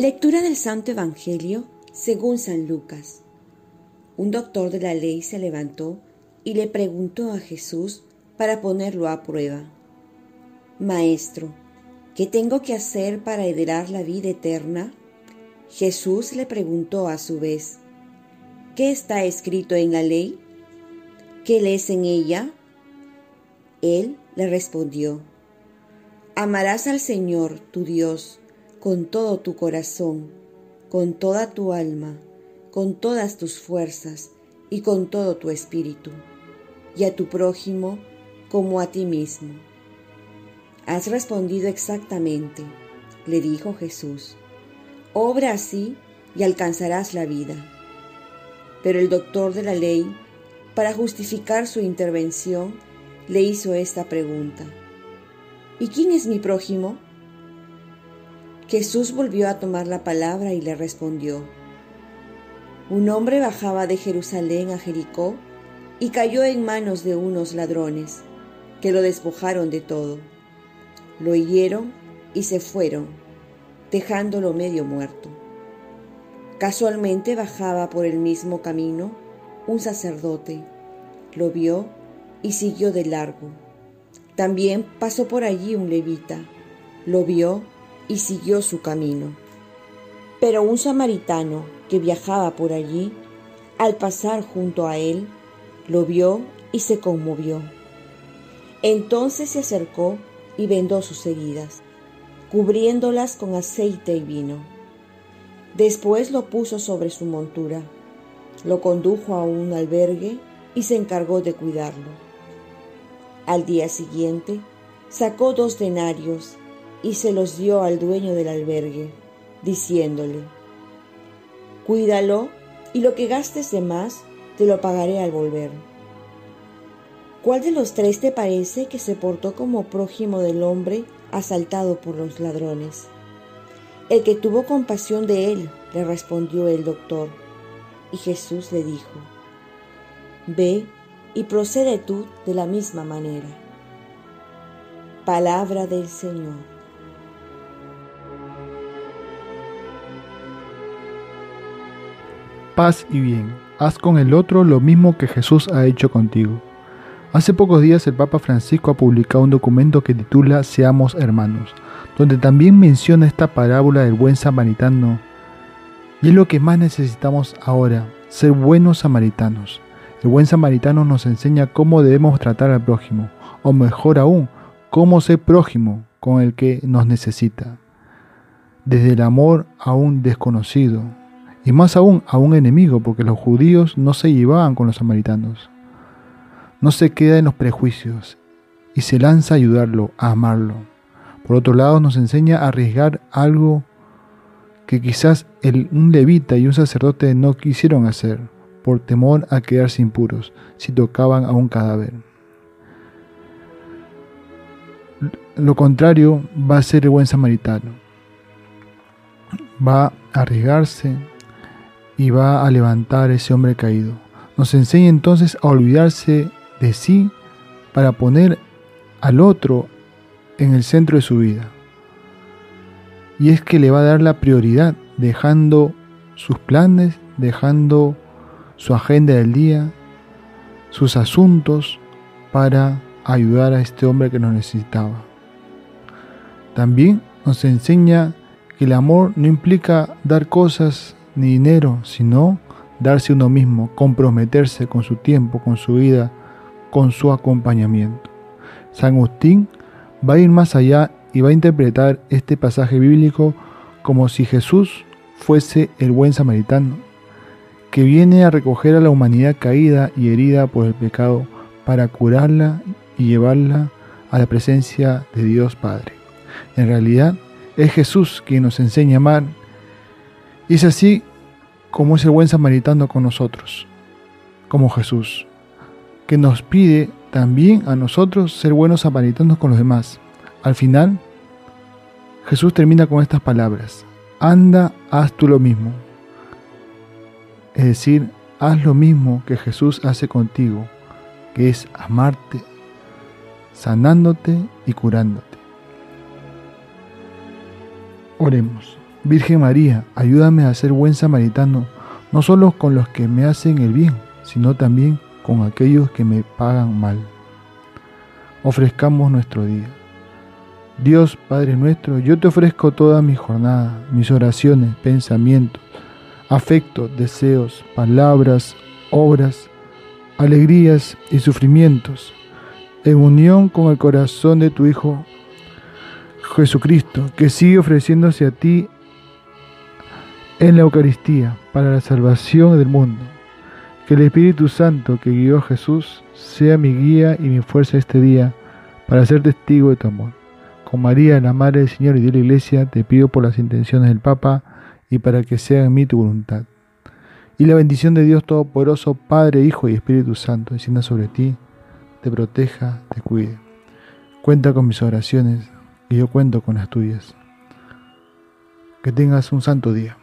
Lectura del Santo Evangelio según San Lucas. Un doctor de la ley se levantó y le preguntó a Jesús para ponerlo a prueba. Maestro, ¿qué tengo que hacer para heredar la vida eterna? Jesús le preguntó a su vez, ¿qué está escrito en la ley? ¿Qué lees en ella? Él le respondió, Amarás al Señor tu Dios con todo tu corazón, con toda tu alma, con todas tus fuerzas y con todo tu espíritu, y a tu prójimo como a ti mismo. Has respondido exactamente, le dijo Jesús. Obra así y alcanzarás la vida. Pero el doctor de la ley, para justificar su intervención, le hizo esta pregunta. ¿Y quién es mi prójimo? Jesús volvió a tomar la palabra y le respondió. Un hombre bajaba de Jerusalén a Jericó y cayó en manos de unos ladrones, que lo despojaron de todo. Lo hirieron y se fueron, dejándolo medio muerto. Casualmente bajaba por el mismo camino un sacerdote, lo vio y siguió de largo. También pasó por allí un levita, lo vio y siguió su camino. Pero un samaritano que viajaba por allí, al pasar junto a él, lo vio y se conmovió. Entonces se acercó y vendó sus heridas, cubriéndolas con aceite y vino. Después lo puso sobre su montura, lo condujo a un albergue y se encargó de cuidarlo. Al día siguiente, sacó dos denarios y se los dio al dueño del albergue, diciéndole, Cuídalo y lo que gastes de más te lo pagaré al volver. ¿Cuál de los tres te parece que se portó como prójimo del hombre asaltado por los ladrones? El que tuvo compasión de él, le respondió el doctor. Y Jesús le dijo, Ve y procede tú de la misma manera. Palabra del Señor. Paz y bien. Haz con el otro lo mismo que Jesús ha hecho contigo. Hace pocos días el Papa Francisco ha publicado un documento que titula Seamos hermanos, donde también menciona esta parábola del buen samaritano. Y es lo que más necesitamos ahora, ser buenos samaritanos. El buen samaritano nos enseña cómo debemos tratar al prójimo, o mejor aún, cómo ser prójimo con el que nos necesita. Desde el amor a un desconocido, y más aún a un enemigo, porque los judíos no se llevaban con los samaritanos. No se queda en los prejuicios y se lanza a ayudarlo, a amarlo. Por otro lado, nos enseña a arriesgar algo que quizás un levita y un sacerdote no quisieron hacer, por temor a quedarse impuros si tocaban a un cadáver. Lo contrario va a ser el buen samaritano. Va a arriesgarse, y va a levantar ese hombre caído. Nos enseña entonces a olvidarse de sí para poner al otro en el centro de su vida. Y es que le va a dar la prioridad, dejando sus planes, dejando su agenda del día, sus asuntos, para ayudar a este hombre que nos necesitaba. También nos enseña que el amor no implica dar cosas ni dinero, sino darse uno mismo, comprometerse con su tiempo, con su vida, con su acompañamiento. San Agustín va a ir más allá y va a interpretar este pasaje bíblico como si Jesús fuese el buen samaritano, que viene a recoger a la humanidad caída y herida por el pecado para curarla y llevarla a la presencia de Dios Padre. En realidad, es Jesús quien nos enseña a amar y es así como es el buen samaritano con nosotros, como Jesús, que nos pide también a nosotros ser buenos samaritanos con los demás. Al final, Jesús termina con estas palabras, anda, haz tú lo mismo. Es decir, haz lo mismo que Jesús hace contigo, que es amarte, sanándote y curándote. Oremos. Virgen María, ayúdame a ser buen samaritano, no solo con los que me hacen el bien, sino también con aquellos que me pagan mal. Ofrezcamos nuestro día. Dios Padre nuestro, yo te ofrezco toda mi jornada, mis oraciones, pensamientos, afectos, deseos, palabras, obras, alegrías y sufrimientos, en unión con el corazón de tu Hijo Jesucristo, que sigue ofreciéndose a ti en la Eucaristía para la salvación del mundo. Que el Espíritu Santo que guió a Jesús sea mi guía y mi fuerza este día para ser testigo de tu amor. Con María, la Madre del Señor y de la Iglesia, te pido por las intenciones del Papa y para que sea en mí tu voluntad. Y la bendición de Dios Todopoderoso, Padre, Hijo y Espíritu Santo, descienda sobre ti, te proteja, te cuide. Cuenta con mis oraciones y yo cuento con las tuyas. Que tengas un santo día.